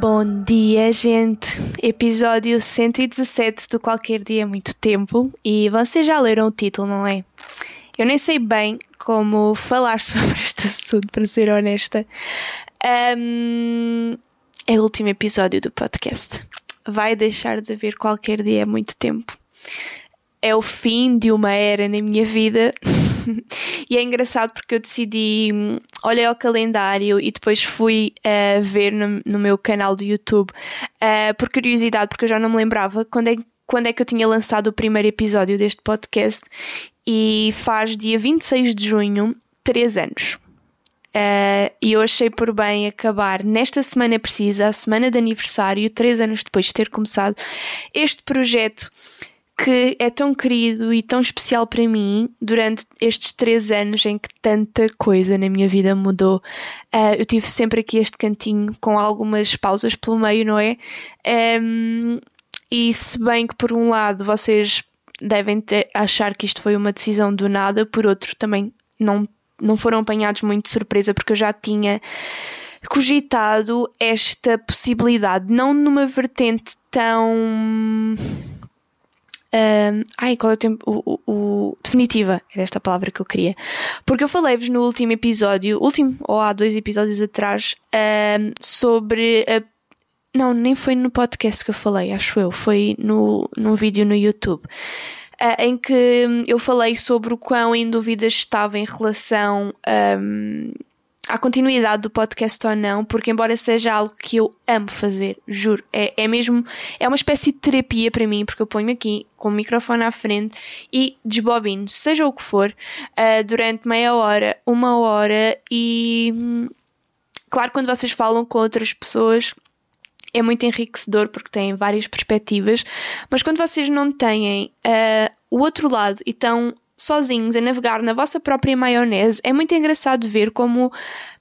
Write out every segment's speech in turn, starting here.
Bom dia, gente! Episódio 117 do Qualquer Dia Muito Tempo e vocês já leram o título, não é? Eu nem sei bem como falar sobre este assunto, para ser honesta. Um, é o último episódio do podcast. Vai deixar de haver qualquer dia muito tempo. É o fim de uma era na minha vida. e é engraçado porque eu decidi, olhei ao calendário e depois fui uh, ver no, no, meu canal do YouTube, uh, por curiosidade, porque eu já não me lembrava quando é, quando é que eu tinha lançado o primeiro episódio deste podcast e faz dia 26 de junho, 3 anos. Uh, e eu achei por bem acabar nesta semana precisa, a semana de aniversário, três anos depois de ter começado este projeto que é tão querido e tão especial para mim durante estes três anos em que tanta coisa na minha vida mudou. Uh, eu tive sempre aqui este cantinho com algumas pausas pelo meio, não é? Um, e se bem que por um lado vocês devem ter, achar que isto foi uma decisão do nada, por outro também não, não foram apanhados muito de surpresa porque eu já tinha cogitado esta possibilidade, não numa vertente tão um, ai, qual é o tempo? O, o, o, definitiva, era esta palavra que eu queria. Porque eu falei-vos no último episódio, último, ou há dois episódios atrás, sobre a. Não, nem foi no podcast que eu falei, acho eu, foi no, num vídeo no YouTube. Uh, em que eu falei sobre o quão em dúvida estava em relação um, à continuidade do podcast ou não, porque embora seja algo que eu amo fazer, juro, é, é mesmo, é uma espécie de terapia para mim, porque eu ponho aqui com o microfone à frente e desbobino, seja o que for, uh, durante meia hora, uma hora e hum, claro, quando vocês falam com outras pessoas é muito enriquecedor porque têm várias perspectivas, mas quando vocês não têm uh, o outro lado e estão sozinhos a navegar na vossa própria maionese, é muito engraçado ver como,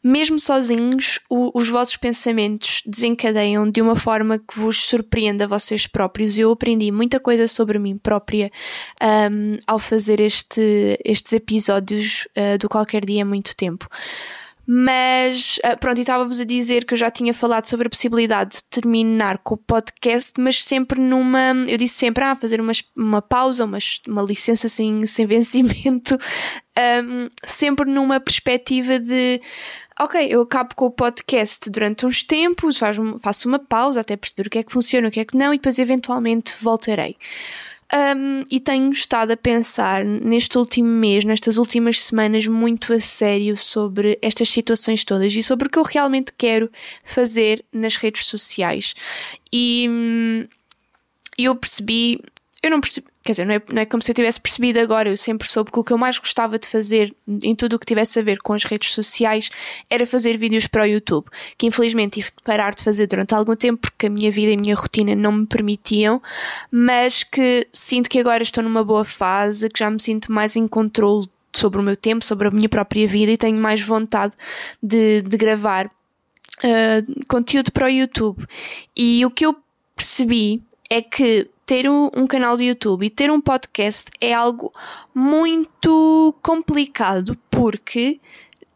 mesmo sozinhos, o, os vossos pensamentos desencadeiam de uma forma que vos surpreende a vocês próprios. Eu aprendi muita coisa sobre mim própria um, ao fazer este, estes episódios uh, do Qualquer Dia há muito tempo. Mas ah, pronto, e estava-vos a dizer que eu já tinha falado sobre a possibilidade de terminar com o podcast, mas sempre numa. Eu disse sempre, ah, fazer uma, uma pausa, uma, uma licença sem, sem vencimento, um, sempre numa perspectiva de ok, eu acabo com o podcast durante uns tempos, faço uma pausa até perceber o que é que funciona, o que é que não, e depois eventualmente voltarei. Um, e tenho estado a pensar neste último mês, nestas últimas semanas, muito a sério sobre estas situações todas e sobre o que eu realmente quero fazer nas redes sociais. E hum, eu percebi, eu não percebi, Quer dizer, não é, não é como se eu tivesse percebido agora, eu sempre soube que o que eu mais gostava de fazer em tudo o que tivesse a ver com as redes sociais era fazer vídeos para o YouTube, que infelizmente tive de parar de fazer durante algum tempo porque a minha vida e a minha rotina não me permitiam, mas que sinto que agora estou numa boa fase, que já me sinto mais em controle sobre o meu tempo, sobre a minha própria vida e tenho mais vontade de, de gravar uh, conteúdo para o YouTube. E o que eu percebi é que ter um, canal de YouTube e ter um podcast é algo muito complicado porque,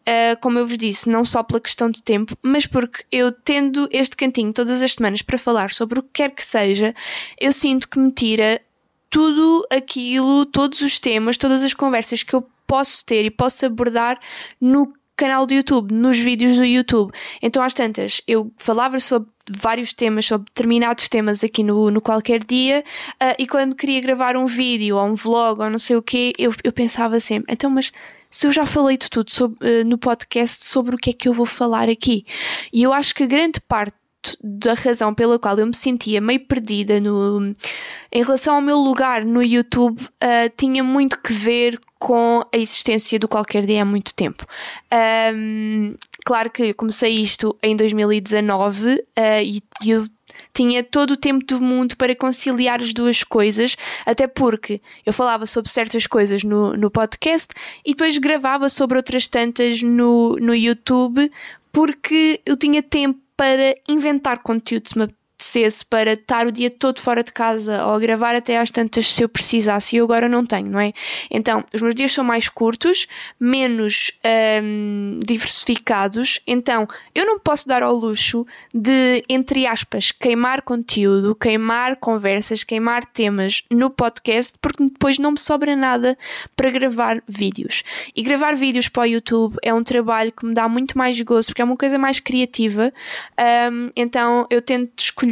uh, como eu vos disse, não só pela questão de tempo, mas porque eu tendo este cantinho todas as semanas para falar sobre o que quer que seja, eu sinto que me tira tudo aquilo, todos os temas, todas as conversas que eu posso ter e posso abordar no canal do YouTube, nos vídeos do YouTube. Então, às tantas, eu falava sobre vários temas, sobre determinados temas aqui no, no qualquer dia, uh, e quando queria gravar um vídeo ou um vlog ou não sei o quê, eu, eu pensava sempre, então, mas se eu já falei de tudo sobre, uh, no podcast sobre o que é que eu vou falar aqui. E eu acho que grande parte da razão pela qual eu me sentia meio perdida no, em relação ao meu lugar no YouTube uh, tinha muito que ver com a existência do Qualquer Dia há muito tempo. Um, claro que comecei isto em 2019 uh, e, e eu tinha todo o tempo do mundo para conciliar as duas coisas, até porque eu falava sobre certas coisas no, no podcast e depois gravava sobre outras tantas no, no YouTube, porque eu tinha tempo para inventar conteúdo se me apetecesse para estar o dia todo fora de casa ou gravar até às tantas se eu precisasse e eu agora não tenho, não é? Então, os meus dias são mais curtos, menos hum, diversificados, então eu não posso dar ao luxo de, entre aspas, queimar conteúdo, queimar conversas, queimar temas no podcast, porque depois não me sobra nada para gravar vídeos. E gravar vídeos para o YouTube é um trabalho que me dá muito mais gozo, porque é uma coisa mais criativa, um, então eu tento escolher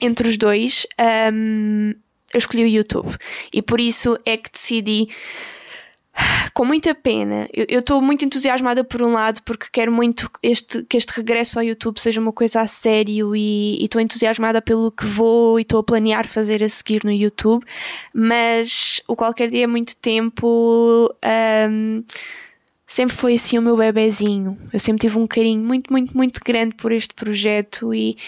entre os dois. Um, eu escolhi o YouTube e por isso é que decidi com muita pena. Eu estou muito entusiasmada por um lado porque quero muito este, que este regresso ao YouTube seja uma coisa a sério e estou entusiasmada pelo que vou e estou a planear fazer a seguir no YouTube, mas o qualquer dia é muito tempo. Um, sempre foi assim o meu bebezinho. Eu sempre tive um carinho muito, muito, muito grande por este projeto e,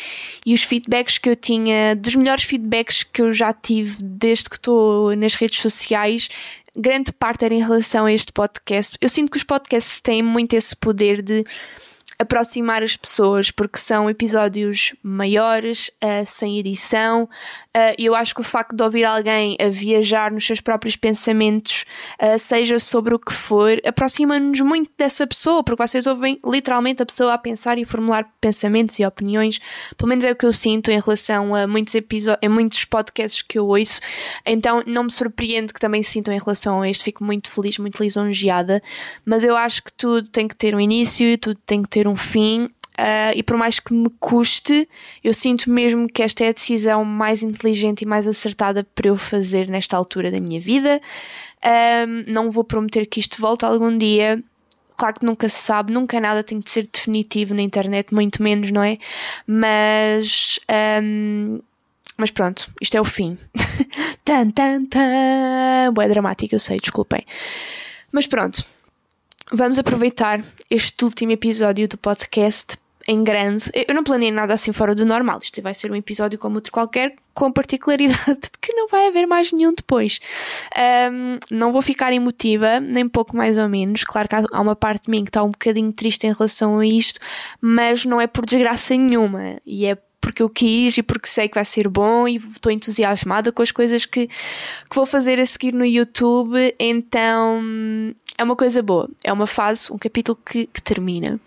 e os feedbacks que eu tinha, dos melhores feedbacks que eu já tive desde que estou nas redes sociais, grande parte era em relação a este podcast. Eu sinto que os podcasts têm muito esse poder de aproximar as pessoas, porque são episódios maiores, uh, sem edição, uh, e eu acho que o facto de ouvir alguém a viajar nos seus próprios pensamentos, uh, seja sobre o que for, aproxima-nos muito dessa pessoa, porque vocês ouvem literalmente a pessoa a pensar e formular pensamentos e opiniões, pelo menos é o que eu sinto em relação a muitos em muitos podcasts que eu ouço, então não me surpreende que também sintam em relação a este, fico muito feliz, muito lisonjeada, mas eu acho que tudo tem que ter um início, tudo tem que ter um um fim. Uh, e por mais que me custe, eu sinto mesmo que esta é a decisão mais inteligente e mais acertada para eu fazer nesta altura da minha vida. Não vou prometer que isto volte algum dia. Claro que nunca se sabe, nunca nada tem de ser definitivo na internet, muito menos, não é? Mas. Um, mas pronto, isto é o fim. tan, tan, tan. Boa dramático, eu sei, desculpem. Mas pronto, vamos aproveitar este último episódio do podcast em grande. Eu não planei nada assim fora do normal. Isto vai ser um episódio como outro qualquer, com particularidade de que não vai haver mais nenhum depois. Um, não vou ficar emotiva, nem pouco mais ou menos. Claro que há uma parte de mim que está um bocadinho triste em relação a isto, mas não é por desgraça nenhuma. E é porque eu quis e porque sei que vai ser bom e estou entusiasmada com as coisas que, que vou fazer a seguir no YouTube. Então é uma coisa boa. É uma fase, um capítulo que, que termina.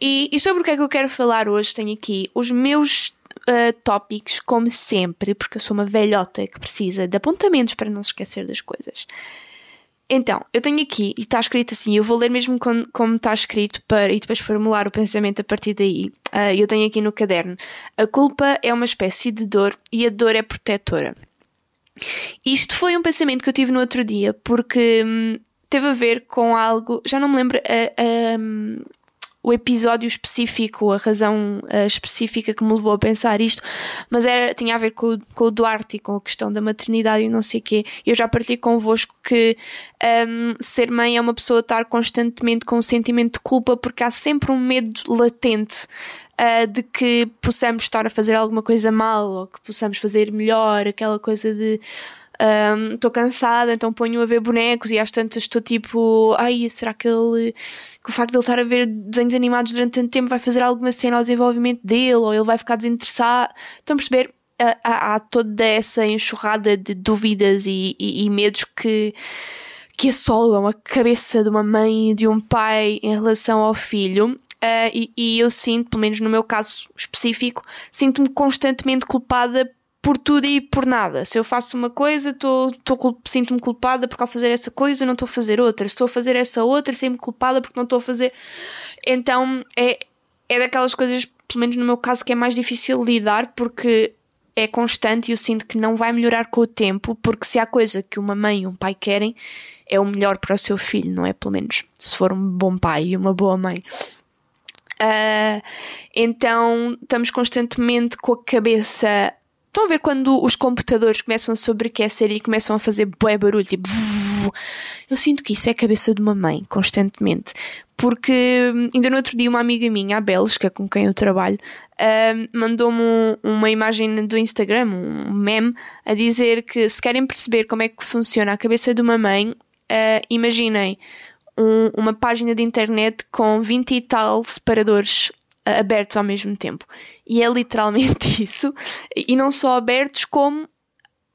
E, e, sobre o que é que eu quero falar hoje, tenho aqui os meus uh, tópicos, como sempre, porque eu sou uma velhota que precisa de apontamentos para não se esquecer das coisas. Então, eu tenho aqui, e está escrito assim, eu vou ler mesmo como, como está escrito para, e depois formular o pensamento a partir daí. Uh, eu tenho aqui no caderno: A culpa é uma espécie de dor e a dor é protetora. Isto foi um pensamento que eu tive no outro dia, porque hum, teve a ver com algo, já não me lembro a, o episódio específico, a razão uh, específica que me levou a pensar isto, mas era, tinha a ver com, com o Duarte e com a questão da maternidade e não sei o quê. Eu já partilhei convosco que um, ser mãe é uma pessoa estar constantemente com um sentimento de culpa porque há sempre um medo latente uh, de que possamos estar a fazer alguma coisa mal ou que possamos fazer melhor, aquela coisa de estou um, cansada, então ponho a ver bonecos e às tantas estou tipo, ai, será que ele, que o facto de ele estar a ver desenhos animados durante tanto tempo vai fazer alguma cena ao desenvolvimento dele ou ele vai ficar desinteressado? Estão a perceber? Há, há toda essa enxurrada de dúvidas e, e, e medos que, que assolam a cabeça de uma mãe e de um pai em relação ao filho. Uh, e, e, eu sinto, pelo menos no meu caso específico, sinto-me constantemente culpada por tudo e por nada. Se eu faço uma coisa, tô, tô, sinto-me culpada porque ao fazer essa coisa não estou a fazer outra. Se estou a fazer essa outra, sinto-me culpada porque não estou a fazer. Então é, é daquelas coisas, pelo menos no meu caso, que é mais difícil lidar porque é constante e eu sinto que não vai melhorar com o tempo, porque se há coisa que uma mãe e um pai querem, é o melhor para o seu filho, não é? Pelo menos se for um bom pai e uma boa mãe. Uh, então estamos constantemente com a cabeça Estão a ver quando os computadores começam a sobreaquecer e começam a fazer bué barulho, tipo. Eu sinto que isso é a cabeça de uma mãe, constantemente. Porque ainda no outro dia uma amiga minha, a Bélgica, com quem eu trabalho, uh, mandou-me uma imagem do Instagram, um meme, a dizer que se querem perceber como é que funciona a cabeça de uma mãe, uh, imaginem um, uma página de internet com 20 e tal separadores abertos ao mesmo tempo. E é literalmente isso. E não só abertos, como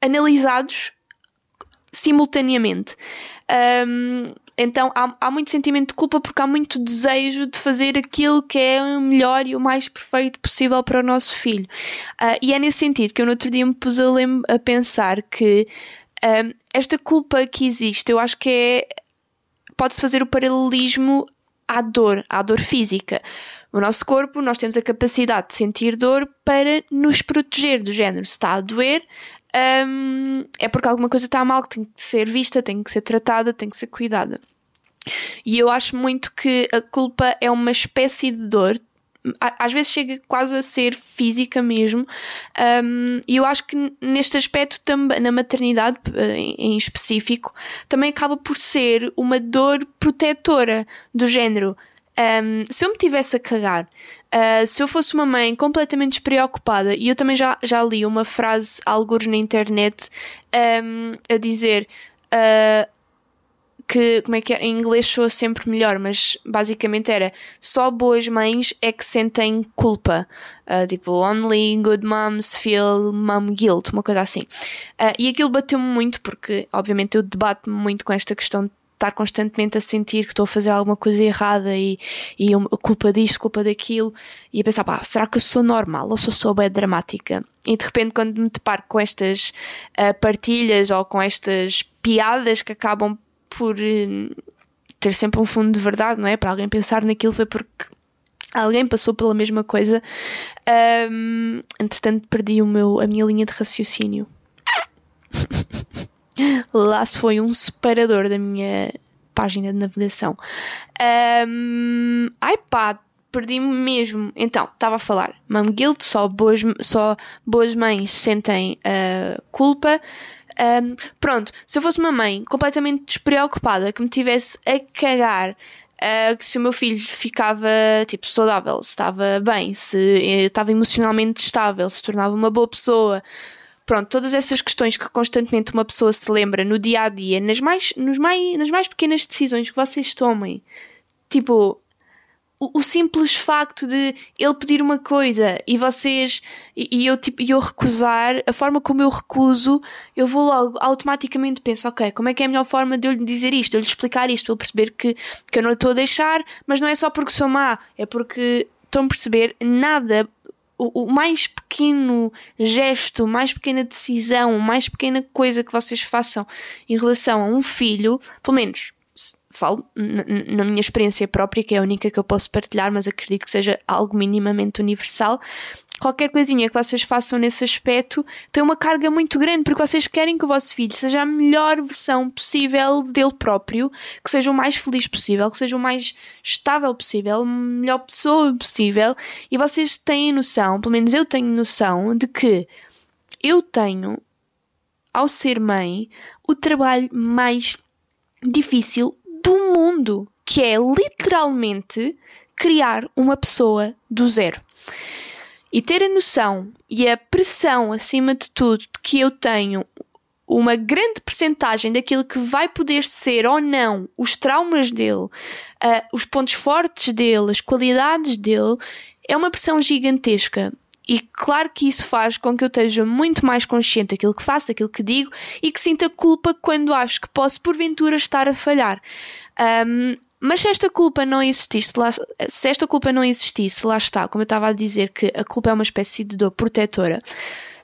analisados simultaneamente. Um, então há, há muito sentimento de culpa porque há muito desejo de fazer aquilo que é o melhor e o mais perfeito possível para o nosso filho. Uh, e é nesse sentido que eu no outro dia me pus a, a pensar que um, esta culpa que existe, eu acho que é. Pode-se fazer o paralelismo à dor, à dor física. O nosso corpo, nós temos a capacidade de sentir dor para nos proteger do género. Se está a doer, um, é porque alguma coisa está mal, que tem que ser vista, tem que ser tratada, tem que ser cuidada. E eu acho muito que a culpa é uma espécie de dor, às vezes chega quase a ser física mesmo, um, e eu acho que neste aspecto, também na maternidade eh, em específico, também acaba por ser uma dor protetora do género. Um, se eu me tivesse a cagar, uh, se eu fosse uma mãe completamente despreocupada, e eu também já, já li uma frase, alguns na internet, um, a dizer uh, que, como é que é? Em inglês soa sempre melhor, mas basicamente era só boas mães é que sentem culpa. Uh, tipo, only good moms feel mom guilt, uma coisa assim. e aquilo bateu-me muito, porque obviamente eu debato-me muito com esta questão de estar constantemente a sentir que estou a fazer alguma coisa errada e, e culpa disto, culpa daquilo, e a pensar, pá, será que eu sou normal ou sou só bem dramática? E de repente, quando me deparo com estas uh, partilhas ou com estas piadas que acabam por uh, ter sempre um fundo de verdade, não é? Para alguém pensar naquilo foi porque alguém passou pela mesma coisa. Um, entretanto, perdi o meu, a minha linha de raciocínio. Lá se foi um separador da minha página de navegação. Um, pá, perdi-me mesmo. Então, estava a falar. Mom guilt, só boas, só boas mães sentem uh, culpa. Um, pronto, se eu fosse uma mãe completamente despreocupada, que me tivesse a cagar Uh, se o meu filho ficava tipo saudável, se estava bem, se eh, estava emocionalmente estável, se tornava uma boa pessoa, Pronto, todas essas questões que constantemente uma pessoa se lembra no dia a dia, nas mais, nos mais, nas mais pequenas decisões que vocês tomem. Tipo, o, simples facto de ele pedir uma coisa e vocês e, e eu tipo eu recusar, a forma como eu recuso, eu vou logo automaticamente penso, ok, como é que é a melhor forma de eu lhe dizer isto, de eu lhe explicar isto, para ele perceber que, que eu não lhe estou a deixar, mas não é só porque sou má, é porque estão a perceber nada o mais pequeno gesto, mais pequena decisão, mais pequena coisa que vocês façam em relação a um filho, pelo menos falo na minha experiência própria, que é a única que eu posso partilhar, mas acredito que seja algo minimamente universal. Qualquer coisinha que vocês façam nesse aspecto tem uma carga muito grande, porque vocês querem que o vosso filho seja a melhor versão possível dele próprio, que seja o mais feliz possível, que seja o mais estável possível, a melhor pessoa possível, e vocês têm noção, pelo menos eu tenho noção, de que eu tenho, ao ser mãe, o trabalho mais difícil do mundo, que é literalmente criar uma pessoa do zero. E ter a noção e a pressão, acima de tudo, de que eu tenho uma grande percentagem daquilo que vai poder ser ou não os traumas dele, uh, os pontos fortes dele, as qualidades dele, é uma pressão gigantesca. E claro que isso faz com que eu esteja muito mais consciente daquilo que faço, daquilo que digo e que sinta culpa quando acho que posso porventura estar a falhar. Um, mas se esta culpa não existisse, lá, se esta culpa não existisse, lá está, como eu estava a dizer que a culpa é uma espécie de dor protetora.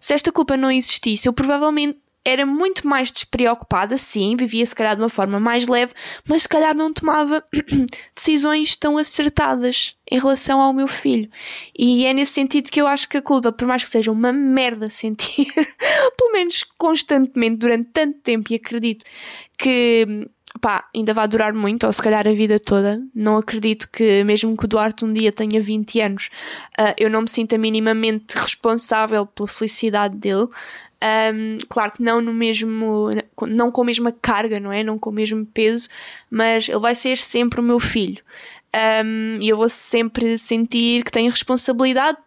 Se esta culpa não existisse, eu provavelmente era muito mais despreocupada, sim, vivia se calhar de uma forma mais leve, mas se calhar não tomava decisões tão acertadas em relação ao meu filho. E é nesse sentido que eu acho que a culpa, por mais que seja uma merda sentir, pelo menos constantemente durante tanto tempo, e acredito que pá, ainda vai durar muito, ou se calhar a vida toda. Não acredito que, mesmo que o Duarte um dia tenha 20 anos, uh, eu não me sinta minimamente responsável pela felicidade dele. Um, claro que não no mesmo, não com a mesma carga, não é? Não com o mesmo peso, mas ele vai ser sempre o meu filho. Um, e eu vou sempre sentir que tenho responsabilidade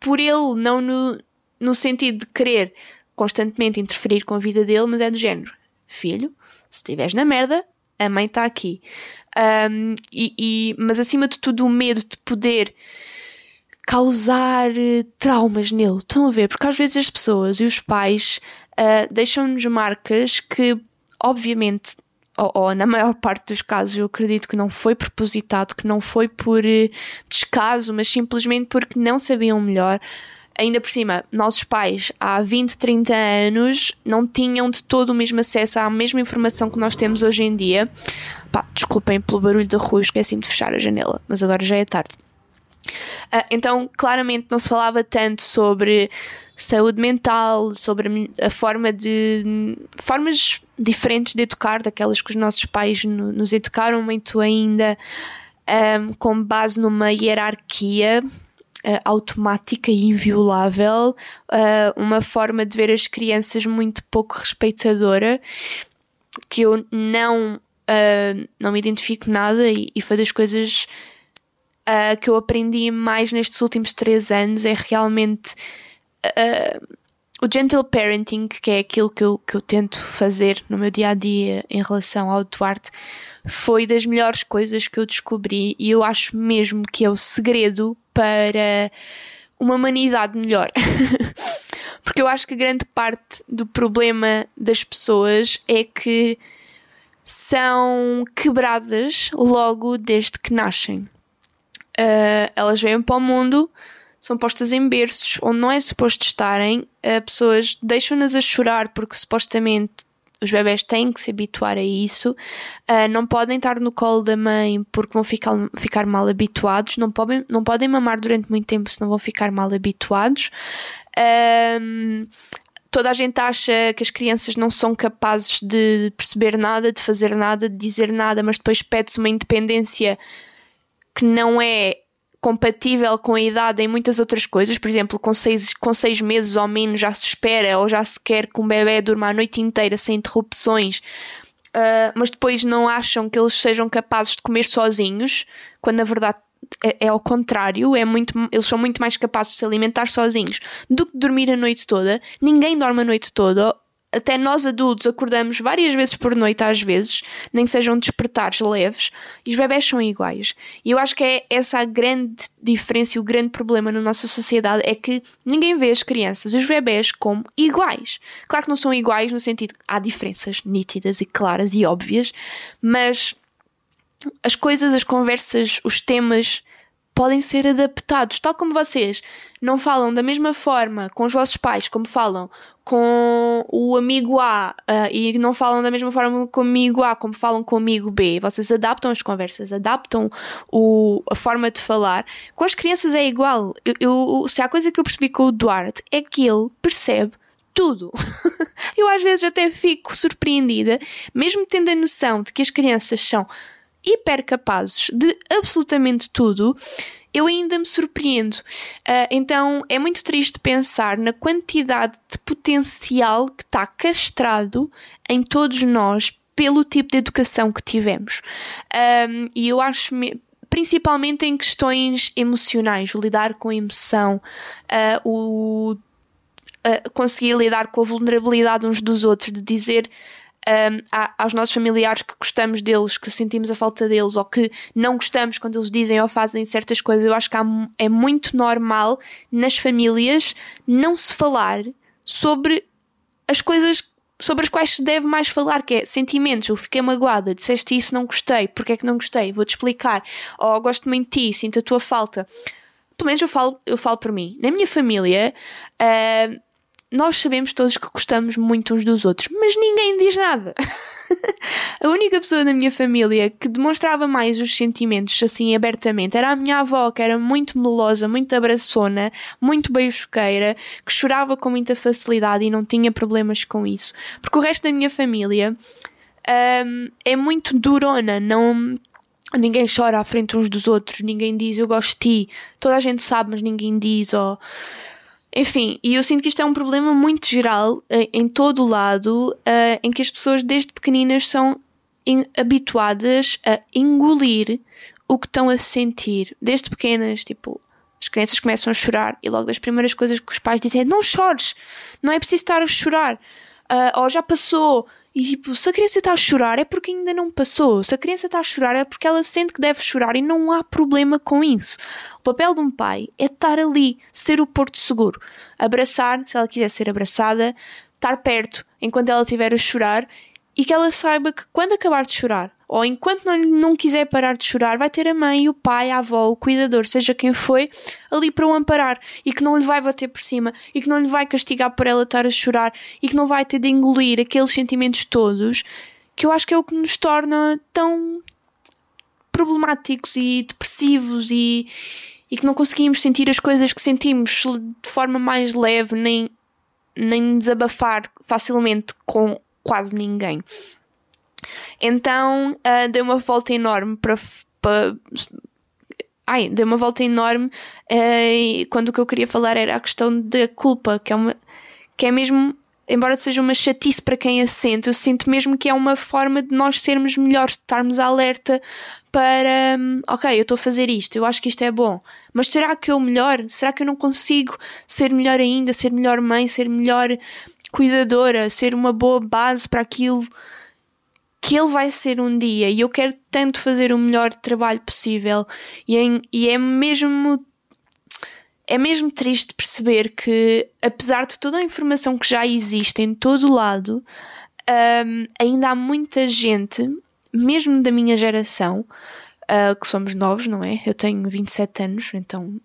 por ele, não no, no sentido de querer constantemente interferir com a vida dele, mas é do género: filho, se estiveres na merda, a mãe está aqui. Um, e, e, mas acima de tudo, o medo de poder causar eh, traumas nele. Estão a ver? Porque às vezes as pessoas e os pais uh, deixam-nos marcas que, obviamente, ou, ou, na maior parte dos casos, eu acredito que não foi propositado, que não foi por uh, descaso, mas simplesmente porque não sabiam melhor. Ainda por cima, nossos pais há 20, 30 anos não tinham de todo o mesmo acesso à mesma informação que nós temos hoje em dia. Pá, desculpem pelo barulho da rua, esqueci-me de fechar a janela, mas agora já é tarde. Uh, então, claramente, não se falava tanto sobre saúde mental, sobre a forma de. formas diferentes de educar, daquelas que os nossos pais no, nos educaram muito ainda, um, com base numa hierarquia. Uh, automática e inviolável, uh, uma forma de ver as crianças muito pouco respeitadora, que eu não, não me identifico nada e, e foi das coisas uh, que eu aprendi mais nestes últimos três anos é realmente uh, o gentle parenting, que é aquilo que eu, que eu tento fazer no meu dia a dia em relação ao Duarte, foi das melhores coisas que eu descobri e eu acho mesmo que é o segredo para uma humanidade melhor. Porque eu acho que grande parte do problema das pessoas é que são quebradas logo desde que nascem uh, elas vêm para o mundo, são postas em berços onde não é suposto estarem, uh, pessoas deixam-nas a chorar porque supostamente os bebés têm que se habituar a isso, uh, não podem estar no colo da mãe porque vão ficar, ficar mal habituados, não podem, não podem mamar durante muito tempo senão vão ficar mal habituados. Toda a gente acha que as crianças não são capazes de perceber nada, de fazer nada, de dizer nada, mas depois pede-se uma independência que não é compatível com a idade em muitas outras coisas, por exemplo, com seis, com seis meses ou menos já se espera ou já se quer que um bebê durma a noite inteira sem interrupções, uh, mas depois não acham que eles sejam capazes de comer sozinhos, quando na verdade é, é ao contrário, é muito, eles são muito mais capazes de se alimentar sozinhos do que dormir a noite toda. Ninguém dorme a noite toda, até nós adultos acordamos várias vezes por noite, às vezes, nem sejam despertares leves, e os bebés são iguais. E eu acho que é essa a grande diferença e o grande problema na nossa sociedade é que ninguém vê as crianças e os bebés como iguais. Claro que não são iguais no sentido que há diferenças nítidas e claras e óbvias, mas as coisas, as conversas, os temas podem ser adaptados, tal como vocês não falam da mesma forma com os vossos pais como falam com o amigo A uh, e não falam da mesma forma com o amigo A como falam com o amigo B. Vocês adaptam as conversas, adaptam o, a forma de falar. Com as crianças é igual. Eu, eu, se há coisa que eu percebi com o Duarte é que ele percebe tudo. eu às vezes até fico surpreendida, mesmo tendo a noção de que as crianças são hiper capazes de absolutamente tudo, eu ainda me surpreendo. Uh, então é muito triste pensar na quantidade de potencial que está castrado em todos nós pelo tipo de educação que tivemos. Um, e eu acho principalmente em questões emocionais, lidar com a emoção, uh, o uh, conseguir lidar com a vulnerabilidade uns dos outros, de dizer um, aos nossos familiares que gostamos deles, que sentimos a falta deles ou que não gostamos quando eles dizem ou fazem certas coisas. Eu acho que há, é muito normal nas famílias não se falar sobre as coisas sobre as quais se deve mais falar, que é sentimentos. Eu fiquei magoada, disseste isso, não gostei, porque é que não gostei? Vou-te explicar. Ou gosto muito de ti, sinto a tua falta. Pelo menos eu falo, eu falo por mim. Na minha família, uh, nós sabemos todos que gostamos muito uns dos outros, mas ninguém diz nada. a única pessoa da minha família que demonstrava mais os sentimentos assim abertamente era a minha avó, que era muito melosa, muito abraçona, muito beijoqueira, que chorava com muita facilidade e não tinha problemas com isso. Porque o resto da minha família um, é muito durona, não. Ninguém chora à frente uns dos outros, ninguém diz eu gosto de ti, toda a gente sabe, mas ninguém diz, ou. Oh, enfim, e eu sinto que isto é um problema muito geral eh, em todo o lado, uh, em que as pessoas desde pequeninas são habituadas a engolir o que estão a sentir. Desde pequenas, tipo, as crianças começam a chorar e logo das primeiras coisas que os pais dizem é não chores, não é preciso estar a chorar. Uh, ou já passou, E tipo, se a criança está a chorar é porque ainda não passou. Se a criança está a chorar é porque ela sente que deve chorar e não há problema com isso. O papel de um pai é estar ali, ser o porto seguro, abraçar, se ela quiser ser abraçada, estar perto enquanto ela estiver a chorar e que ela saiba que quando acabar de chorar, ou enquanto não, não quiser parar de chorar, vai ter a mãe, o pai, a avó, o cuidador, seja quem foi, ali para o amparar e que não lhe vai bater por cima e que não lhe vai castigar por ela estar a chorar e que não vai ter de engolir aqueles sentimentos todos que eu acho que é o que nos torna tão problemáticos e depressivos e, e que não conseguimos sentir as coisas que sentimos de forma mais leve nem, nem desabafar facilmente com quase ninguém. Então uh, uma volta enorme para. ai, dei uma volta enorme uh, quando o que eu queria falar era a questão da culpa, que é uma. que é mesmo. Embora seja uma chatice para quem a sente, eu sinto mesmo que é uma forma de nós sermos melhores, de estarmos alerta para. Um, ok, eu estou a fazer isto, eu acho que isto é bom, mas será que eu melhor? Será que eu não consigo ser melhor ainda, ser melhor mãe, ser melhor cuidadora, ser uma boa base para aquilo que ele vai ser um dia e eu quero tanto fazer o melhor trabalho possível e, é, e é mesmo é mesmo triste perceber que apesar de toda a informação que já existe em todo o lado um, ainda há muita gente mesmo da minha geração uh, que somos novos, não é? Eu tenho 27 anos, então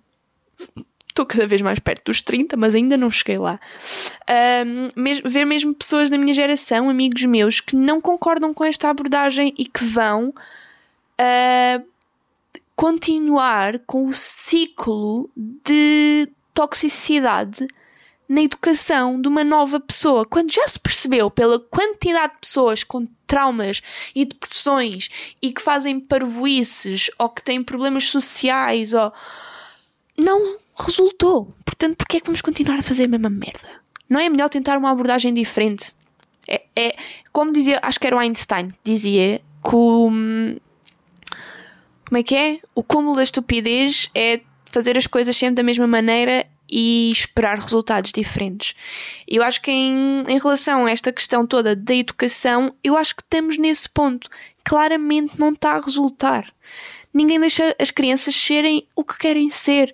estou cada vez mais perto dos 30, mas ainda não cheguei lá. Um, ver mesmo pessoas da minha geração, amigos meus, que não concordam com esta abordagem e que vão uh, continuar com o ciclo de toxicidade na educação de uma nova pessoa, quando já se percebeu pela quantidade de pessoas com traumas e depressões e que fazem parvoices ou que têm problemas sociais ou não resultou. Portanto, porquê é que vamos continuar a fazer a mesma merda? Não é melhor tentar uma abordagem diferente? É, é como dizia, acho que era o Einstein que dizia que o. Como é que é? O cúmulo da estupidez é fazer as coisas sempre da mesma maneira e esperar resultados diferentes. Eu acho que em, em relação a esta questão toda da educação, eu acho que estamos nesse ponto. Claramente não está a resultar. Ninguém deixa as crianças serem o que querem ser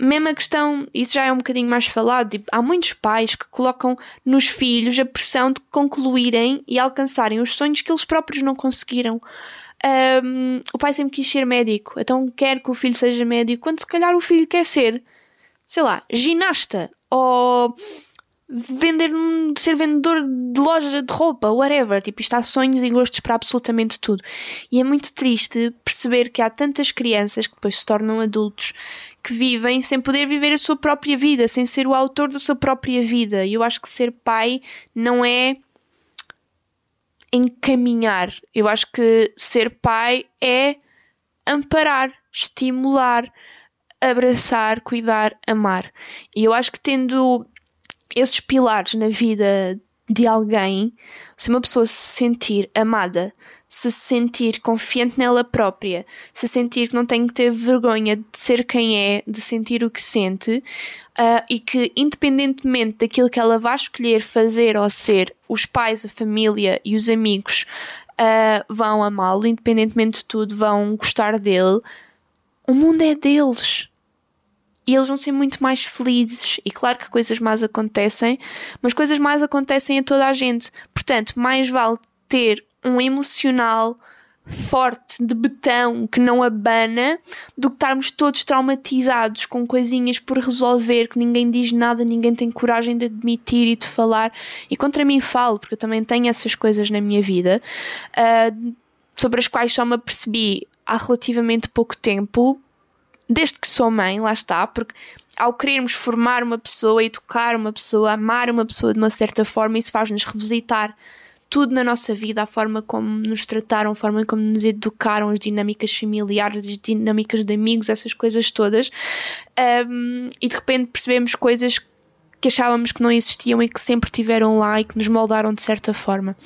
mesmo a questão, isso já é um bocadinho mais falado, tipo, há muitos pais que colocam nos filhos a pressão de concluírem e alcançarem os sonhos que eles próprios não conseguiram. Um, o pai sempre quis ser médico, então quer que o filho seja médico, quando se calhar o filho quer ser, sei lá, ginasta ou vender, ser vendedor de loja de roupa, whatever. Tipo, isto há sonhos e gostos para absolutamente tudo. E é muito triste perceber que há tantas crianças que depois se tornam adultos que vivem sem poder viver a sua própria vida, sem ser o autor da sua própria vida. E eu acho que ser pai não é encaminhar. Eu acho que ser pai é amparar, estimular, abraçar, cuidar, amar. E eu acho que tendo esses pilares na vida de alguém, se uma pessoa se sentir amada, se sentir confiante nela própria, se sentir que não tem que ter vergonha de ser quem é, de sentir o que sente, uh, e que independentemente daquilo que ela vai escolher fazer ou ser, os pais, a família e os amigos uh, vão amá-lo, independentemente de tudo, vão gostar dele, o mundo é deles e eles vão ser muito mais felizes. E claro que coisas más acontecem, mas coisas más acontecem a toda a gente. Portanto, mais vale ter um emocional forte de betão que não abana do que estarmos todos traumatizados com coisinhas por resolver que ninguém diz nada, ninguém tem coragem de admitir e de falar. E contra mim falo, porque eu também tenho essas coisas na minha vida, uh, sobre as quais só me apercebi há relativamente pouco tempo, desde que sou mãe, lá está, porque ao querermos formar uma pessoa, educar uma pessoa, amar uma pessoa de uma certa forma, isso faz-nos revisitar tudo na nossa vida, a forma como nos trataram, a forma como nos educaram, as dinâmicas familiares, as dinâmicas de amigos, essas coisas todas. Um, e de repente percebemos coisas que achávamos que não existiam e que sempre tiveram lá e que nos moldaram de certa forma.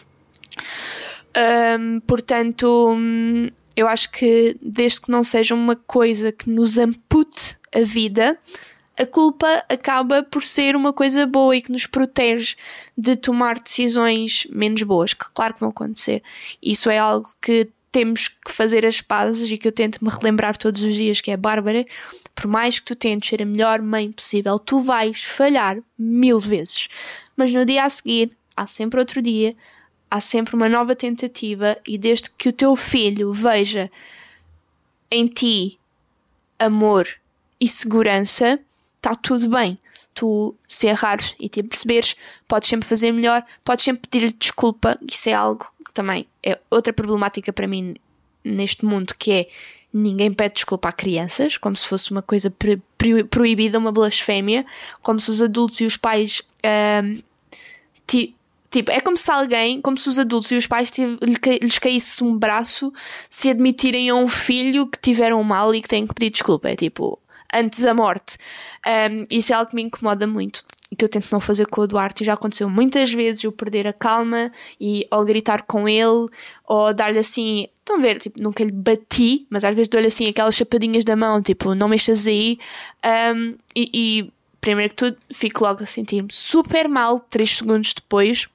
Um, portanto, eu acho que desde que não seja uma coisa que nos ampute a vida, a culpa acaba por ser uma coisa boa e que nos protege de tomar decisões menos boas, que claro que vão acontecer. Isso é algo que temos que fazer as pazes e que eu tento me relembrar todos os dias que é Bárbara, por mais que tu tentes ser a melhor mãe possível, tu vais falhar mil vezes. Mas no dia a seguir, há sempre outro dia, há sempre uma nova tentativa e desde que o teu filho veja em ti amor e segurança, está tudo bem. Tu, se errares e te perceberes, podes sempre fazer melhor, podes sempre pedir-lhe desculpa. Isso é algo que também é outra problemática para mim neste mundo, que é ninguém pede desculpa a crianças, como se fosse uma coisa proibida, uma blasfémia, como se os adultos e os pais. Tipo, é como se alguém, como se os adultos e os pais lhes caísse um braço se admitirem a um filho que tiveram mal e que têm que pedir desculpa. É tipo, antes a morte. Um, isso é algo que me incomoda muito e que eu tento não fazer com o Duarte. E já aconteceu muitas vezes eu perder a calma e ou gritar com ele ou dar-lhe assim. Estão a ver? Tipo, nunca lhe bati, mas às vezes dou-lhe assim aquelas chapadinhas da mão, tipo, não mexas aí. Um, e, e, primeiro que tudo, fico logo a sentir-me super mal, 3 segundos depois.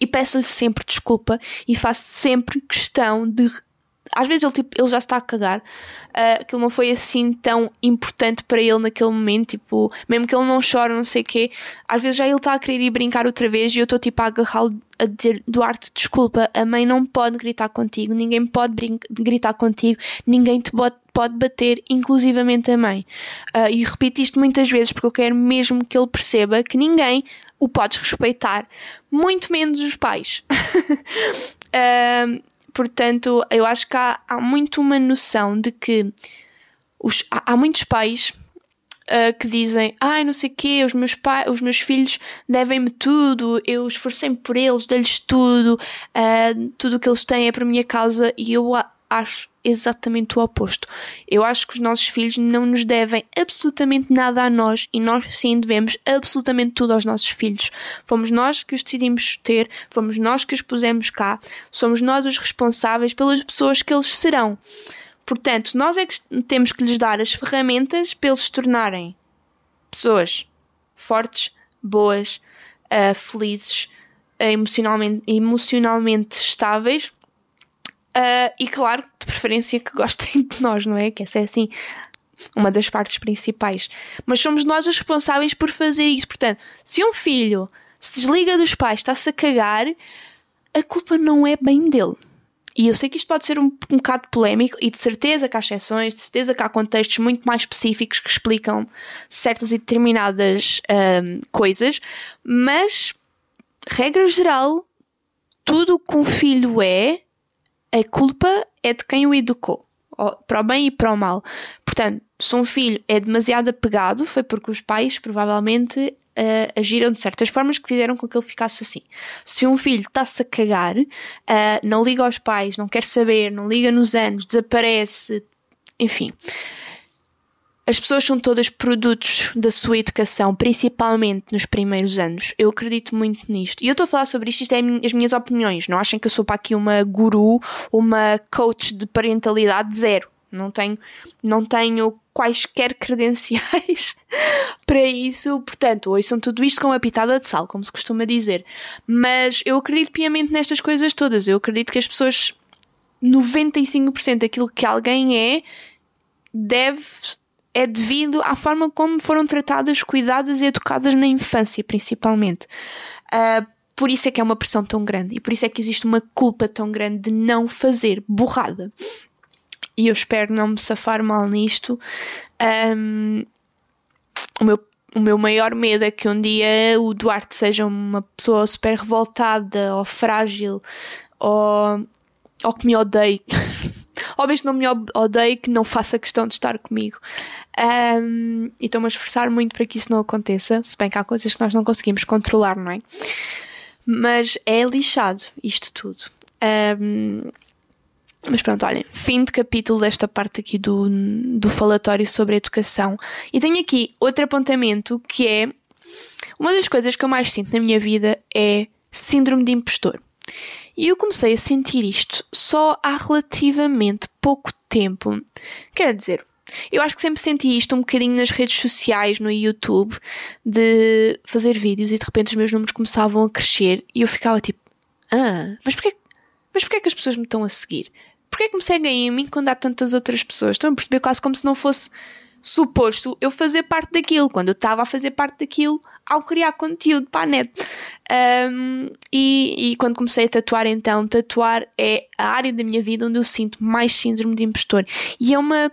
E peço-lhe sempre desculpa e faço sempre questão de às vezes ele, tipo, ele já está a cagar, uh, aquilo não foi assim tão importante para ele naquele momento, tipo, mesmo que ele não chore, não sei o quê, às vezes já ele está a querer ir brincar outra vez e eu estou tipo a agarrá-lo a dizer, Duarte, desculpa, a mãe não pode gritar contigo, ninguém pode gritar contigo, ninguém te pode, pode bater, inclusivamente a mãe. Uh, e repito isto muitas vezes porque eu quero mesmo que ele perceba que ninguém o pode respeitar, muito menos os pais. uh, Portanto, eu acho que há, há muito uma noção de que os, há, há muitos pais uh, que dizem: ai, não sei o quê, os meus, pai, os meus filhos devem-me tudo, eu esforcei-me por eles, dei-lhes tudo, uh, tudo o que eles têm é para a minha causa, e eu acho exatamente o oposto. Eu acho que os nossos filhos não nos devem absolutamente nada a nós e nós sim devemos absolutamente tudo aos nossos filhos. Fomos nós que os decidimos ter, fomos nós que os pusemos cá, somos nós os responsáveis pelas pessoas que eles serão. Portanto, nós é que temos que lhes dar as ferramentas para eles se tornarem pessoas fortes, boas, uh, felizes, uh, emocionalmente, emocionalmente estáveis Uh, e claro, de preferência que gostem de nós, não é? Que essa é assim uma das partes principais. Mas somos nós os responsáveis por fazer isso. Portanto, se um filho se desliga dos pais, está-se a cagar, a culpa não é bem dele. E eu sei que isto pode ser um, um bocado polémico, e de certeza que há exceções, de certeza que há contextos muito mais específicos que explicam certas e determinadas um, coisas, mas, regra geral, tudo o que um filho é a culpa é de quem o educou, para o bem e para o mal. Portanto, se um filho é demasiado apegado, foi porque os pais provavelmente uh, agiram de certas formas que fizeram com que ele ficasse assim. Se um filho está-se a cagar, uh, não liga aos pais, não quer saber, não liga nos anos, desaparece, enfim. As pessoas são todas produtos da sua educação, principalmente nos primeiros anos. Eu acredito muito nisto. E eu estou a falar sobre isto, isto é as minhas opiniões. Não achem que eu sou para aqui uma guru, uma coach de parentalidade zero. Não tenho, não tenho quaisquer credenciais para isso. Portanto, ouçam tudo isto com uma pitada de sal, como se costuma dizer. Mas eu acredito piamente nestas coisas todas. Eu acredito que as pessoas, 95% daquilo que alguém é, deve é devido à forma como foram tratadas, cuidadas e educadas na infância, principalmente. Uh, por isso é que é uma pressão tão grande e por isso é que existe uma culpa tão grande de não fazer borrada. E eu espero não me safar mal nisto. Um, o, meu, o meu maior medo é que um dia o Duarte seja uma pessoa super revoltada ou frágil ou, ou que me odeie. ou não me odeie, que não faça questão de estar comigo. Um, e estou-me a esforçar muito para que isso não aconteça, se bem que há coisas que nós não conseguimos controlar, não é? Mas é lixado isto tudo. Um, mas pronto, olhem, fim de capítulo desta parte aqui do, do falatório sobre educação. E tenho aqui outro apontamento que é uma das coisas que eu mais sinto na minha vida é síndrome de impostor. E eu comecei a sentir isto só há relativamente pouco tempo. Quer dizer, Eu acho que sempre senti isto um bocadinho nas redes sociais, no YouTube, de fazer vídeos e de repente os meus números começavam a crescer e eu ficava tipo, ah, mas porquê, mas porquê que as pessoas me estão a seguir? Porquê que me seguem a mim quando há tantas outras pessoas? Estão a perceber quase como se não fosse suposto eu fazer parte daquilo, quando eu estava a fazer parte daquilo ao criar conteúdo para a net. Um, e, e, quando comecei a tatuar, então, tatuar é a área da minha vida onde eu sinto mais síndrome de impostor. E é uma,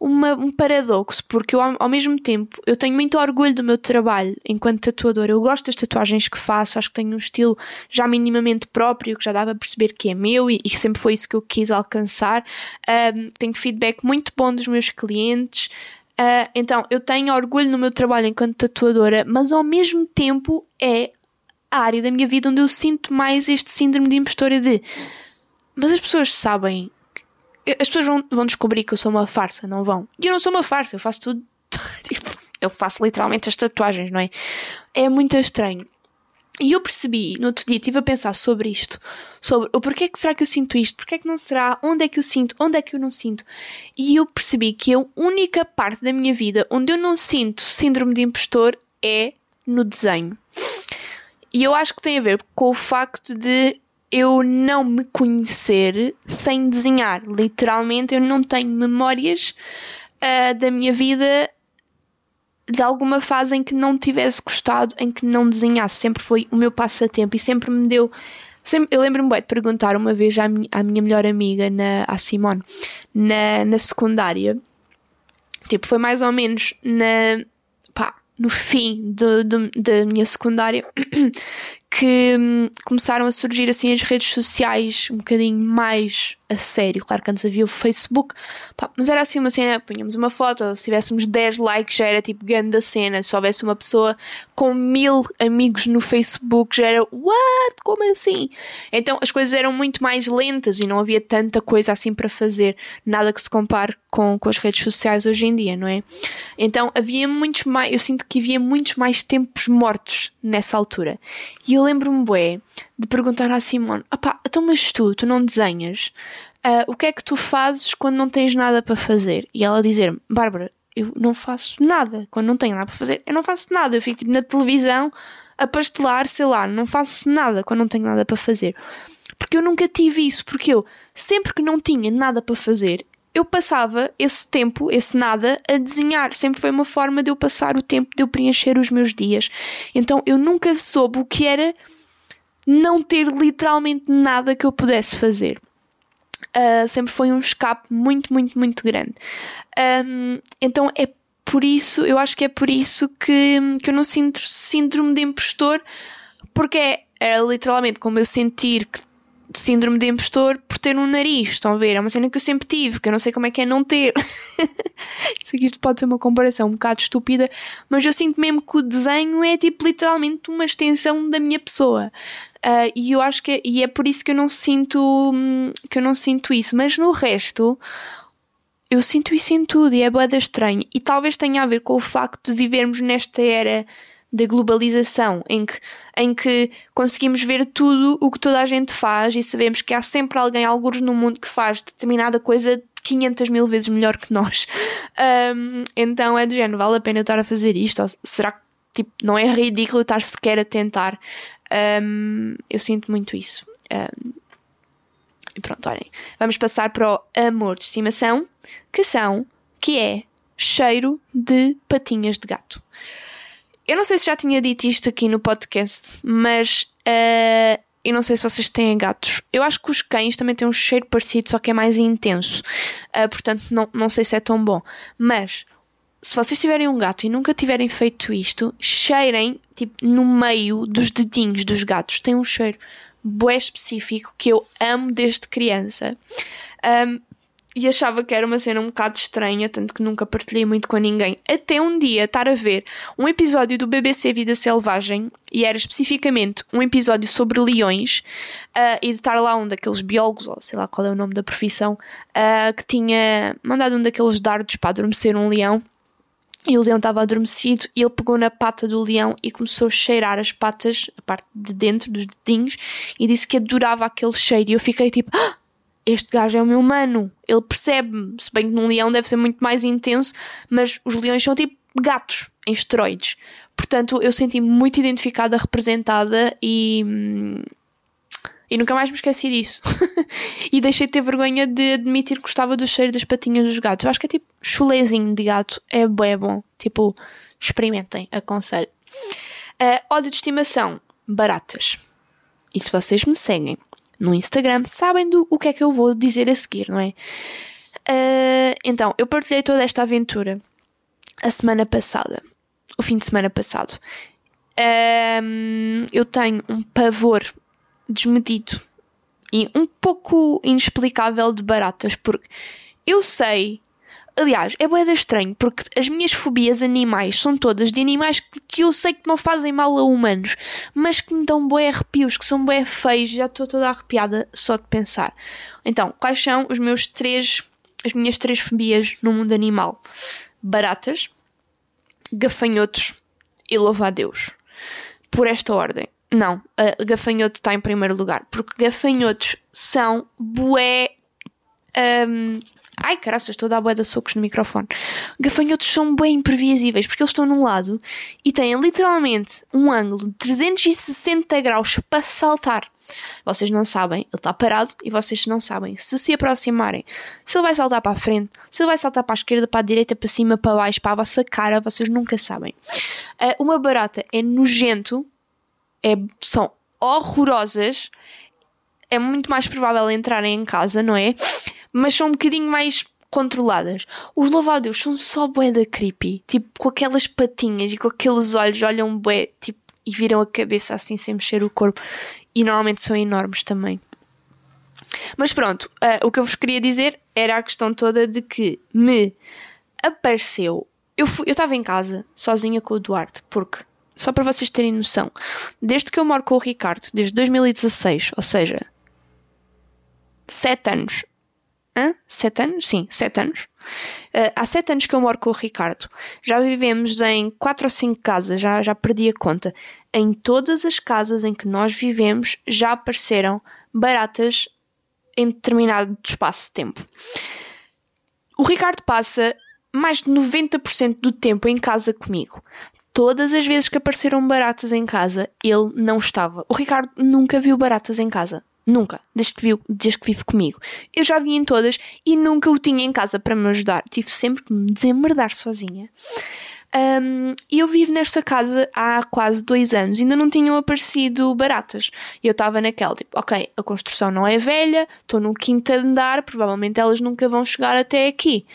uma, um paradoxo, porque eu, ao, mesmo tempo, eu tenho muito orgulho do meu trabalho enquanto tatuadora. Eu gosto das tatuagens que faço, acho que tenho um estilo já minimamente próprio, que já dava a perceber que é meu e, e sempre foi isso que eu quis alcançar. Um, tenho feedback muito bom dos meus clientes. Uh, então, eu tenho orgulho no meu trabalho enquanto tatuadora, mas ao mesmo tempo é a área da minha vida onde eu sinto mais este síndrome de impostora de mas as pessoas sabem as pessoas vão, vão descobrir que eu sou uma farsa, não vão? E eu não sou uma farsa, eu faço tudo. Tipo, eu faço literalmente as tatuagens, não é? É muito estranho. E eu percebi, no outro dia, estive a pensar sobre isto, sobre o porquê que será que eu sinto isto, porquê que não será, onde é que eu sinto, onde é que eu não sinto. E eu percebi que a única parte da minha vida onde eu não sinto síndrome de impostor é no desenho. E eu acho que tem a ver com o facto de eu não me conhecer sem desenhar. Literalmente, eu não tenho memórias uh, da minha vida de alguma fase em que não tivesse gostado, em que não desenhasse. Sempre foi o meu passatempo e sempre me deu. Sempre, eu lembro-me bem de perguntar uma vez à, minha, à minha melhor amiga, na, à Simone, na, na secundária. Tipo, foi mais ou menos na, pá, no fim da minha secundária que hum, começaram a surgir assim as redes sociais um bocadinho mais a sério. Claro que antes havia o Facebook, pá, mas era assim uma cena, punhamos uma foto, se tivéssemos 10 likes já era tipo grande cena, se houvesse uma pessoa com mil amigos no Facebook já era what? Como assim? Então as coisas eram muito mais lentas e não havia tanta coisa assim para fazer, nada que se compare com, com as redes sociais hoje em dia, não é? Então havia muitos mais, eu sinto que havia muitos mais tempos mortos nessa altura. E eu lembro-me, bué, de perguntar à Simone: opá, então, mas tu, tu não desenhas? Uh, o que é que tu fazes quando não tens nada para fazer? E ela dizer-me: Bárbara, eu não faço nada. Quando não tenho nada para fazer, eu não faço nada. Eu fico tipo, na televisão a pastelar, sei lá, não faço nada quando não tenho nada para fazer. Porque eu nunca tive isso, porque eu, sempre que não tinha nada para fazer, eu passava esse tempo, esse nada, a desenhar. Sempre foi uma forma de eu passar o tempo, de eu preencher os meus dias. Então eu nunca soube o que era não ter literalmente nada que eu pudesse fazer. Uh, sempre foi um escape muito, muito, muito grande. Um, então é por isso, eu acho que é por isso que, que eu não sinto síndrome de impostor, porque é, era literalmente como eu sentir que síndrome de impostor por ter um nariz. Estão a ver? É uma cena que eu sempre tive, que eu não sei como é que é não ter. Que isto pode ser uma comparação um bocado estúpida, mas eu sinto mesmo que o desenho é tipo literalmente uma extensão da minha pessoa. Uh, e eu acho que é, e é por isso que eu não sinto hum, que eu não sinto isso. Mas no resto, eu sinto isso em tudo e é boeda estranho. E talvez tenha a ver com o facto de vivermos nesta era da globalização, em que, em que conseguimos ver tudo o que toda a gente faz e sabemos que há sempre alguém, alguns no mundo, que faz determinada coisa 500 mil vezes melhor que nós. Um, então é do género, vale a pena eu estar a fazer isto? Ou será que tipo, não é ridículo estar sequer a tentar? Um, eu sinto muito isso. Um, e pronto, olhem. Vamos passar para o amor de estimação, que são, que é cheiro de patinhas de gato. Eu não sei se já tinha dito isto aqui no podcast, mas uh, eu não sei se vocês têm gatos. Eu acho que os cães também têm um cheiro parecido, só que é mais intenso. Uh, portanto, não, não sei se é tão bom. Mas se vocês tiverem um gato e nunca tiverem feito isto, cheirem tipo no meio dos dedinhos dos gatos. Tem um cheiro bué específico que eu amo desde criança. Um, e achava que era uma cena um bocado estranha, tanto que nunca partilhei muito com ninguém. Até um dia estar a ver um episódio do BBC Vida Selvagem, e era especificamente um episódio sobre leões, uh, e de estar lá um daqueles biólogos, ou sei lá qual é o nome da profissão, uh, que tinha mandado um daqueles dardos para adormecer um leão. E o leão estava adormecido e ele pegou na pata do leão e começou a cheirar as patas, a parte de dentro dos dedinhos, e disse que adorava aquele cheiro. E eu fiquei tipo, ah, este gajo é o meu mano. ele percebe-me, se bem que num leão deve ser muito mais intenso, mas os leões são tipo gatos em esteroides. Portanto, eu senti-me muito identificada, representada e. E nunca mais me esqueci disso. e deixei de ter vergonha de admitir que gostava do cheiro das patinhas dos gatos. Eu acho que é tipo chulezinho de gato. É bem bom. Tipo, experimentem, aconselho. Uh, ódio de estimação, baratas. E se vocês me seguem no Instagram, sabem do o que é que eu vou dizer a seguir, não é? Uh, então, eu partilhei toda esta aventura a semana passada, o fim de semana passado. Um, eu tenho um pavor desmedido e um pouco inexplicável de baratas, porque eu sei. Aliás, é boeda estranho, porque as minhas fobias animais são todas de animais que eu sei que não fazem mal a humanos, mas que me dão boé arrepios, que são boé feios, já estou toda arrepiada só de pensar. Então, quais são os meus três, as minhas três fobias no mundo animal? Baratas, gafanhotos e louva a Deus. Por esta ordem. Não, gafanhoto está em primeiro lugar, porque gafanhotos são bué. Um, ai, caraças, estou a dar bué de socos no microfone. Gafanhotos são bem imprevisíveis, porque eles estão num lado e têm literalmente um ângulo de 360 graus para saltar. Vocês não sabem, ele está parado e vocês não sabem se se aproximarem, se ele vai saltar para a frente, se ele vai saltar para a esquerda, para a direita, para cima, para baixo, para a vossa cara, vocês nunca sabem. Uh, uma barata é nojento é, são horrorosas. É muito mais provável entrarem em casa, não é? Mas são um bocadinho mais controladas. Os louvadeus são só bué da creepy. Tipo, com aquelas patinhas e com aqueles olhos, olham bué, tipo, e viram a cabeça assim sem mexer o corpo. E normalmente são enormes também. Mas pronto, uh, o que eu vos queria dizer era a questão toda de que me apareceu. Eu estava em casa sozinha com o Duarte, porque só para vocês terem noção. Desde que eu moro com o Ricardo, desde 2016, ou seja, 7 anos. Hã? 7 anos? Sim, 7 anos. Uh, há 7 anos que eu moro com o Ricardo. Já vivemos em 4 ou 5 casas, já, já perdi a conta. Em todas as casas em que nós vivemos já apareceram baratas em determinado espaço de tempo. O Ricardo passa mais de 90% do tempo em casa comigo todas as vezes que apareceram baratas em casa, ele não estava. O Ricardo nunca viu baratas em casa. Nunca, desde que, viu, desde que vive comigo. Eu já vi em todas e nunca o tinha em casa para me ajudar. Tive sempre que me desemmerdar sozinha. Um, e eu vivo nesta casa há quase dois anos, ainda não tinham aparecido baratas. Eu estava naquela, tipo, ok, a construção não é velha, estou no quinto andar, provavelmente elas nunca vão chegar até aqui.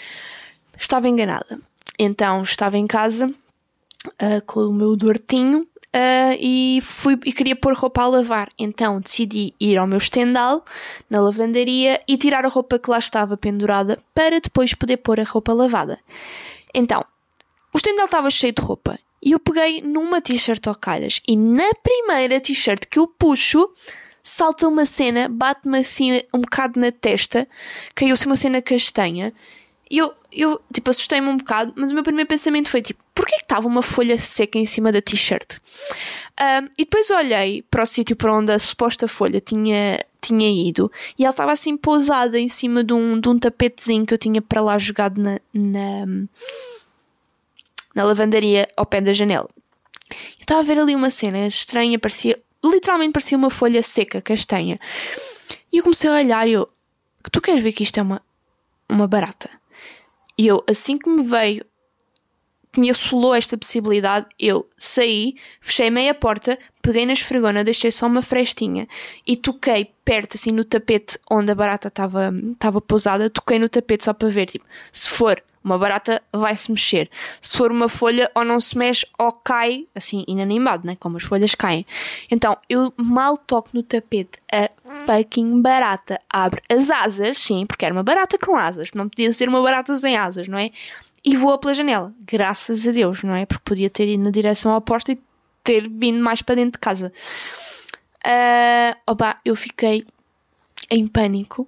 Estava enganada. Então estava em casa uh, com o meu Duartinho uh, e, fui, e queria pôr roupa a lavar. Então decidi ir ao meu estendal, na lavandaria, e tirar a roupa que lá estava pendurada para depois poder pôr a roupa lavada. Então, o estendal estava cheio de roupa e eu peguei numa t-shirt ao calhas e na primeira t-shirt que eu puxo salta uma cena, bate-me assim um bocado na testa, caiu-se uma cena castanha e eu, eu tipo, assustei-me um bocado, mas o meu primeiro pensamento foi tipo, porquê que estava uma folha seca em cima da t-shirt? Uh, e depois olhei para o sítio para onde a suposta folha tinha, tinha ido e ela estava assim pousada em cima de um, de um tapetezinho que eu tinha para lá jogado na, na, na lavandaria ao pé da janela. Eu estava a ver ali uma cena estranha, parecia, literalmente parecia uma folha seca, castanha. E eu comecei a olhar e eu, tu queres ver que isto é uma, uma barata? E eu, assim que me veio, que me assolou esta possibilidade, eu saí, fechei meia porta, peguei na esfregona, deixei só uma frestinha e toquei perto, assim, no tapete onde a barata estava pousada, toquei no tapete só para ver, tipo, se for uma barata vai se mexer. Se for uma folha, ou não se mexe ou cai, assim, inanimado, né? Como as folhas caem. Então, eu mal toco no tapete, a fucking barata abre as asas, sim, porque era uma barata com asas, não podia ser uma barata sem asas, não é? E voa pela janela. Graças a Deus, não é? Porque podia ter ido na direção oposta e ter vindo mais para dentro de casa. Uh, opa, eu fiquei em pânico.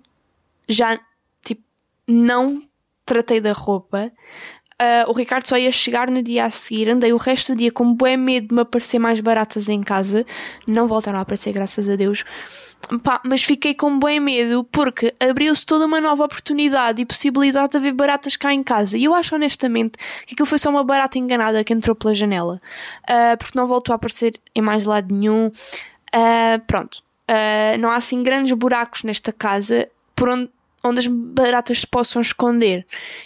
Já, tipo, não tratei da roupa. Uh, o Ricardo só ia chegar no dia a seguir. Andei o resto do dia com bué medo de me aparecer mais baratas em casa. Não voltaram a aparecer, graças a Deus. Pá, mas fiquei com bué medo porque abriu-se toda uma nova oportunidade e possibilidade de haver baratas cá em casa. E eu acho honestamente que aquilo foi só uma barata enganada que entrou pela janela. Uh, porque não voltou a aparecer em mais lado nenhum. Uh, pronto. não há assim grandes buracos nesta casa por onde onde as baratas se possam esconder.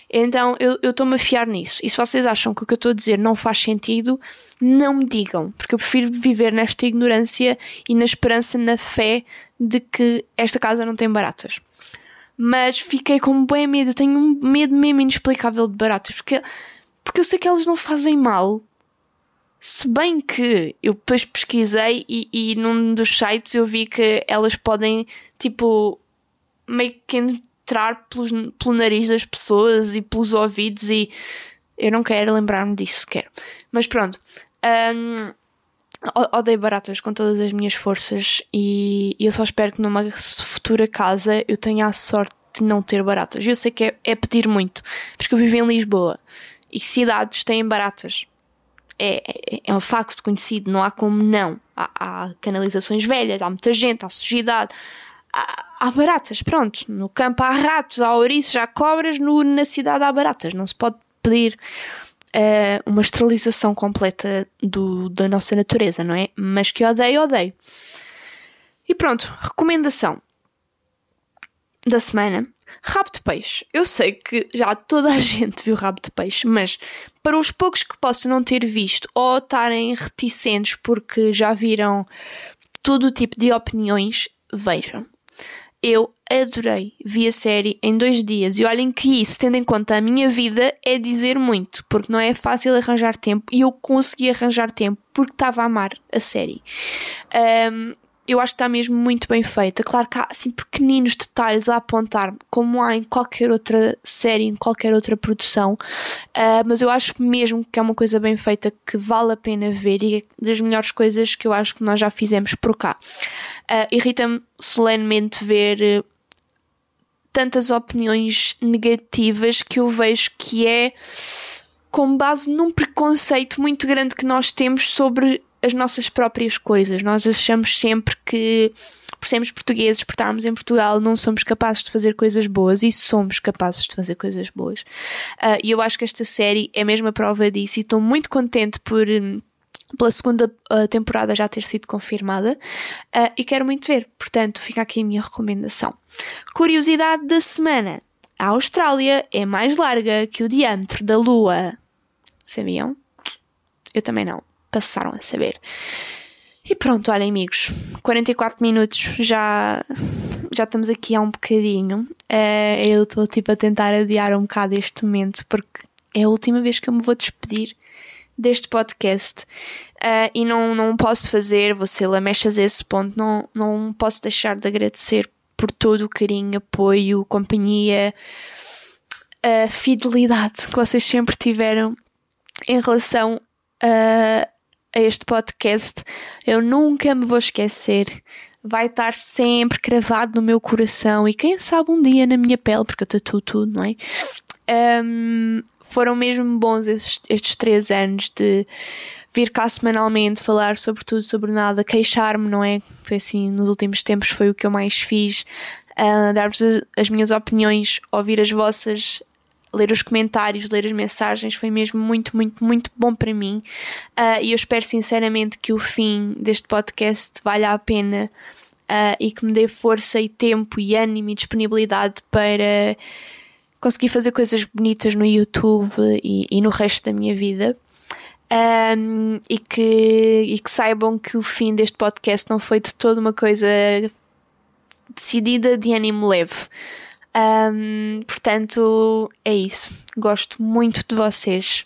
Então eu estou-me a fiar nisso. E se vocês acham que o que eu estou a dizer não faz sentido, não me digam, porque eu prefiro viver nesta ignorância e na esperança, na fé de que esta casa não tem baratas. Mas fiquei com bem medo, tenho um medo mesmo inexplicável de baratas, porque, porque eu sei que elas não fazem mal. Se bem que eu depois pesquisei e, e num dos sites eu vi que elas podem, tipo, meio que entrar pelos, pelo nariz das pessoas e pelos ouvidos e eu não quero lembrar-me disso sequer. Mas pronto. Um, odeio baratas com todas as minhas forças e, eu só espero que numa futura casa eu tenha a sorte de não ter baratas. Eu sei que é, é pedir muito, porque eu vivo em Lisboa e cidades têm baratas. É, é, é um facto conhecido, não há como não. Há, há canalizações velhas, há muita gente, há sujidade, há, há, baratas, pronto. No campo há ratos, há ouriços, há cobras, no, na cidade há baratas. Não se pode pedir uh, uma esterilização completa do, da nossa natureza, não é? Mas que odeio, odeio. E pronto, recomendação da semana. Rabo de peixe. Eu sei que já toda a gente viu rabo de peixe, mas para os poucos que possam não ter visto ou estarem reticentes porque já viram todo o tipo de opiniões, vejam. Eu adorei, vi a série em dois dias e olhem que isso, tendo em conta a minha vida, é dizer muito, porque não é fácil arranjar tempo e eu consegui arranjar tempo porque estava a amar a série. Um, eu acho que está mesmo muito bem feita. Claro que há assim pequeninos detalhes a apontar, como há em qualquer outra série, em qualquer outra produção, uh, mas eu acho mesmo que é uma coisa bem feita que vale a pena ver e é das melhores coisas que eu acho que nós já fizemos por cá. Uh, Irrita-me solenemente ver uh, tantas opiniões negativas que eu vejo que é com base num preconceito muito grande que nós temos sobre as nossas próprias coisas. Nós achamos sempre que, por sermos portugueses, por estarmos em Portugal, não somos capazes de fazer coisas boas e somos capazes de fazer coisas boas. Uh, e eu acho que esta série é mesmo a prova disso e estou muito contente por. Pela segunda uh, temporada já ter sido confirmada uh, e quero muito ver, portanto, fica aqui a minha recomendação. Curiosidade da semana: a Austrália é mais larga que o diâmetro da Lua. Sabiam? Eu também não passaram a saber. E pronto, olha, amigos, 44 minutos já, já estamos aqui há um bocadinho. Uh, eu estou tipo a tentar adiar um bocado este momento porque é a última vez que eu me vou despedir deste podcast uh, e não, não posso fazer, ser lamechas a esse ponto, não, não posso deixar de agradecer por todo o carinho, apoio, companhia, a fidelidade que vocês sempre tiveram em relação a, a este podcast, eu nunca me vou esquecer. Vai estar sempre cravado no meu coração e quem sabe um dia na minha pele, porque eu tatuo tudo, não é? Um, foram mesmo bons estes, estes três anos de vir cá semanalmente falar sobre tudo, sobre nada, queixar-me, não é? Foi assim, nos últimos tempos foi o que eu mais fiz. Uh, Dar-vos as minhas opiniões, ouvir as vossas, ler os comentários, ler as mensagens, foi mesmo muito, muito, muito bom para mim. Uh, e eu espero sinceramente que o fim deste podcast valha a pena uh, e que me dê força e tempo e ânimo e disponibilidade para conseguir fazer coisas bonitas no YouTube e, e no resto da minha vida. Um, e, que, e que saibam que o fim deste podcast não foi de toda uma coisa decidida de ânimo leve. Um, portanto, é isso. Gosto muito de vocês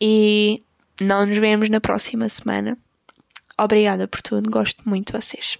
e não nos vemos na próxima semana. Obrigada por tudo, gosto muito de vocês.